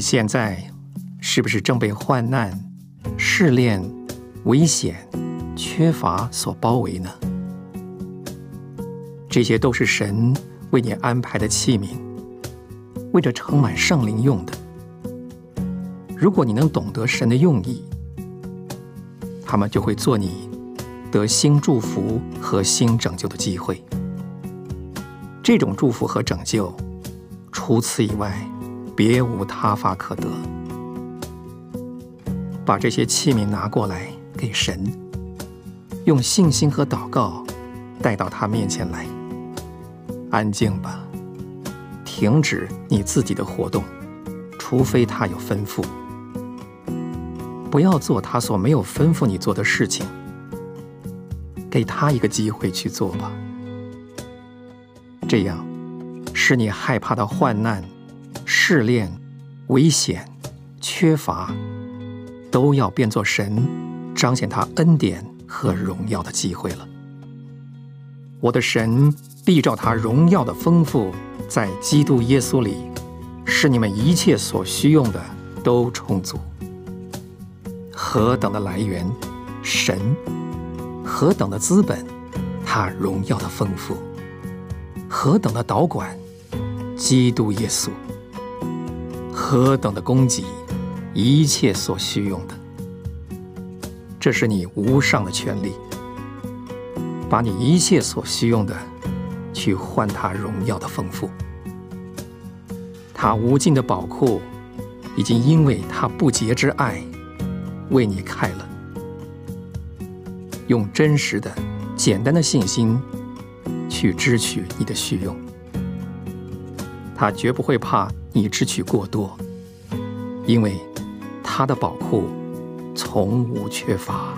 现在是不是正被患难、试炼、危险、缺乏所包围呢？这些都是神为你安排的器皿，为着盛满圣灵用的。如果你能懂得神的用意，他们就会做你得新祝福和新拯救的机会。这种祝福和拯救，除此以外，别无他法可得。把这些器皿拿过来给神，用信心和祷告带到他面前来。安静吧，停止你自己的活动，除非他有吩咐。不要做他所没有吩咐你做的事情。给他一个机会去做吧，这样使你害怕的患难、试炼、危险、缺乏，都要变作神彰显他恩典和荣耀的机会了。我的神必照他荣耀的丰富，在基督耶稣里，使你们一切所需用的都充足。何等的来源，神！何等的资本，他荣耀的丰富；何等的导管，基督耶稣；何等的供给，一切所需用的。这是你无上的权利，把你一切所需用的，去换他荣耀的丰富。他无尽的宝库，已经因为他不竭之爱，为你开了。用真实的、简单的信心去支取你的需用，他绝不会怕你支取过多，因为他的宝库从无缺乏。